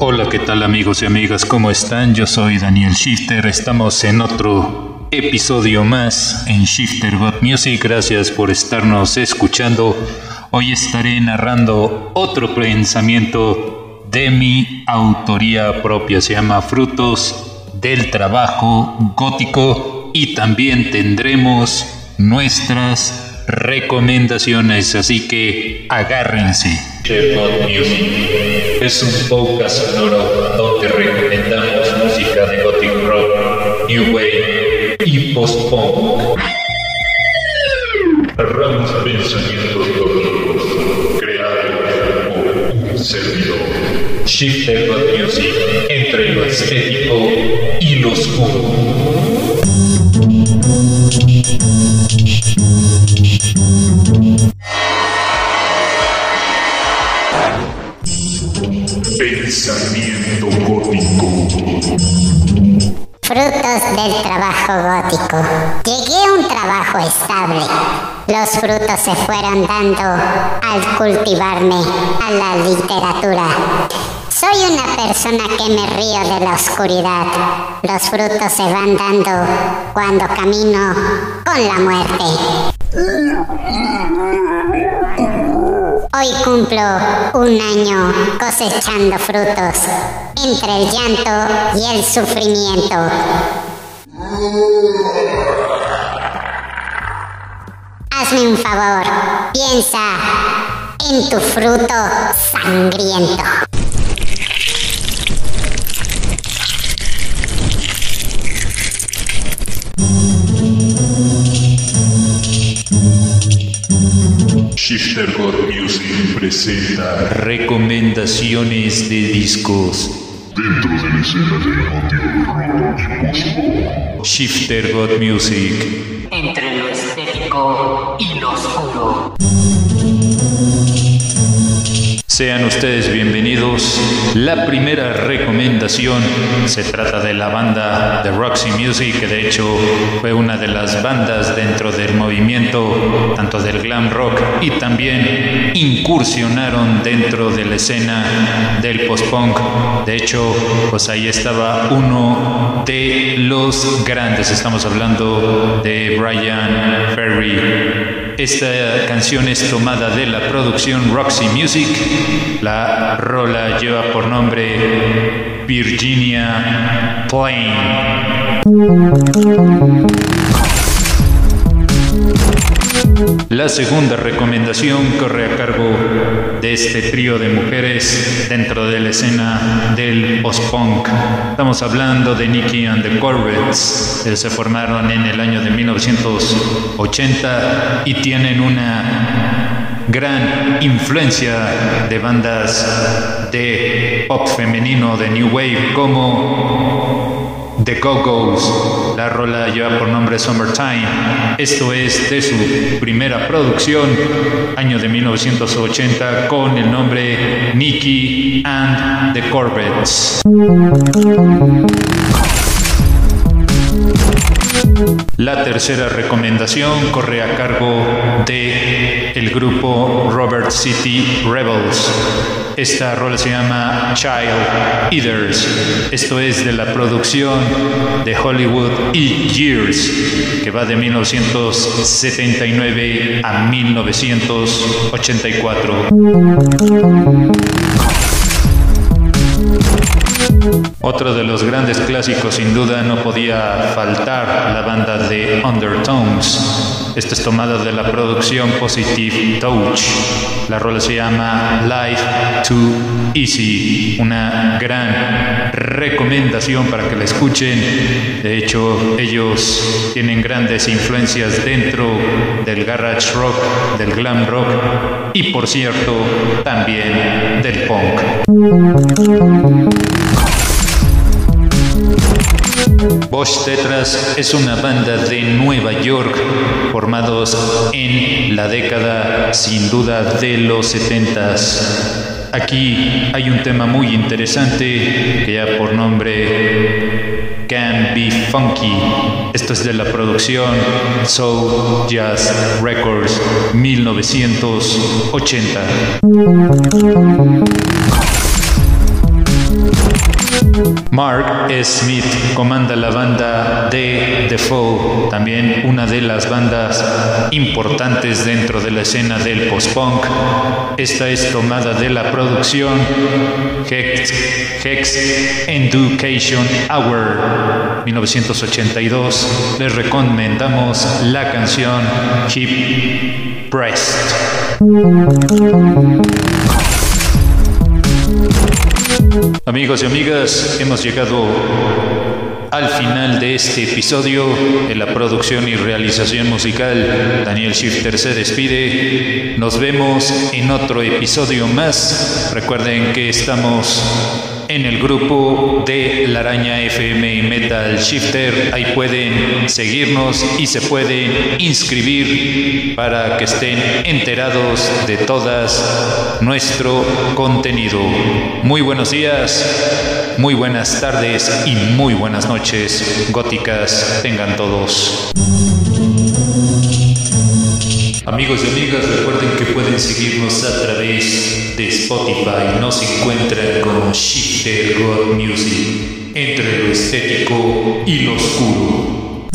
Hola, ¿qué tal amigos y amigas? ¿Cómo están? Yo soy Daniel Shifter. Estamos en otro episodio más en Shifter God Music. Gracias por estarnos escuchando. Hoy estaré narrando otro pensamiento de mi autoría propia. Se llama Frutos del Trabajo Gótico y también tendremos nuestras recomendaciones, así que agárrense. God Music es un podcast sonoro donde recomendamos música de gothic rock, new wave y post-punk. Narramos pensamientos góticos creados por un servidor. Shifter God Music entre lo estético y lo oscuro. Pensamiento gótico. Frutos del trabajo gótico. Llegué a un trabajo estable. Los frutos se fueron dando al cultivarme a la literatura. Soy una persona que me río de la oscuridad. Los frutos se van dando cuando camino con la muerte. Hoy cumplo un año cosechando frutos entre el llanto y el sufrimiento. Hazme un favor, piensa en tu fruto sangriento. Shifter God Music presenta recomendaciones de discos dentro de la escena del rock Shifter God Music. entre lo estético y lo oscuro. Sean ustedes bienvenidos. La primera recomendación se trata de la banda de Roxy Music, de hecho fue una de las bandas dentro del movimiento, tanto del glam rock, y también incursionaron dentro de la escena del post-punk. De hecho, pues ahí estaba uno de los grandes. Estamos hablando de Brian Ferry. Esta canción es tomada de la producción Roxy Music. La rola lleva por nombre Virginia Plain. La segunda recomendación corre a cargo de este trío de mujeres dentro de la escena del post-punk. Estamos hablando de Nicky and the Corvettes. Se formaron en el año de 1980 y tienen una gran influencia de bandas de pop femenino, de New Wave, como The Go-Go's. La rola lleva por nombre Summertime. Esto es de su primera producción, año de 1980, con el nombre Nicky and the Corvettes. La tercera recomendación corre a cargo de el grupo Robert City Rebels. Esta rola se llama Child Eaters. Esto es de la producción de Hollywood y Years, que va de 1979 a 1984. Otro de los grandes clásicos sin duda no podía faltar la banda de Undertones. Esta es tomada de la producción Positive Touch. La rola se llama Life Too Easy. Una gran recomendación para que la escuchen. De hecho, ellos tienen grandes influencias dentro del garage rock, del glam rock y por cierto también del punk. Bosch Tetras es una banda de Nueva York formados en la década sin duda de los 70s. Aquí hay un tema muy interesante que ya por nombre Can Be Funky. Esto es de la producción Soul Jazz Records 1980. Mark Smith comanda la banda de The Fall, también una de las bandas importantes dentro de la escena del post-punk. Esta es tomada de la producción Hex, Hex Education Hour 1982. Les recomendamos la canción Keep Pressed. Amigos y amigas, hemos llegado al final de este episodio de la producción y realización musical. Daniel Shifter se despide. Nos vemos en otro episodio más. Recuerden que estamos en el grupo de La Araña FM y Metal Shifter. Ahí pueden seguirnos y se pueden inscribir para que estén enterados de todas nuestro contenido. Muy buenos días, muy buenas tardes y muy buenas noches góticas tengan todos. Amigos y amigas, recuerden que pueden seguirnos a través de Spotify. Nos encuentran como Shifter God Music, entre lo estético y lo oscuro.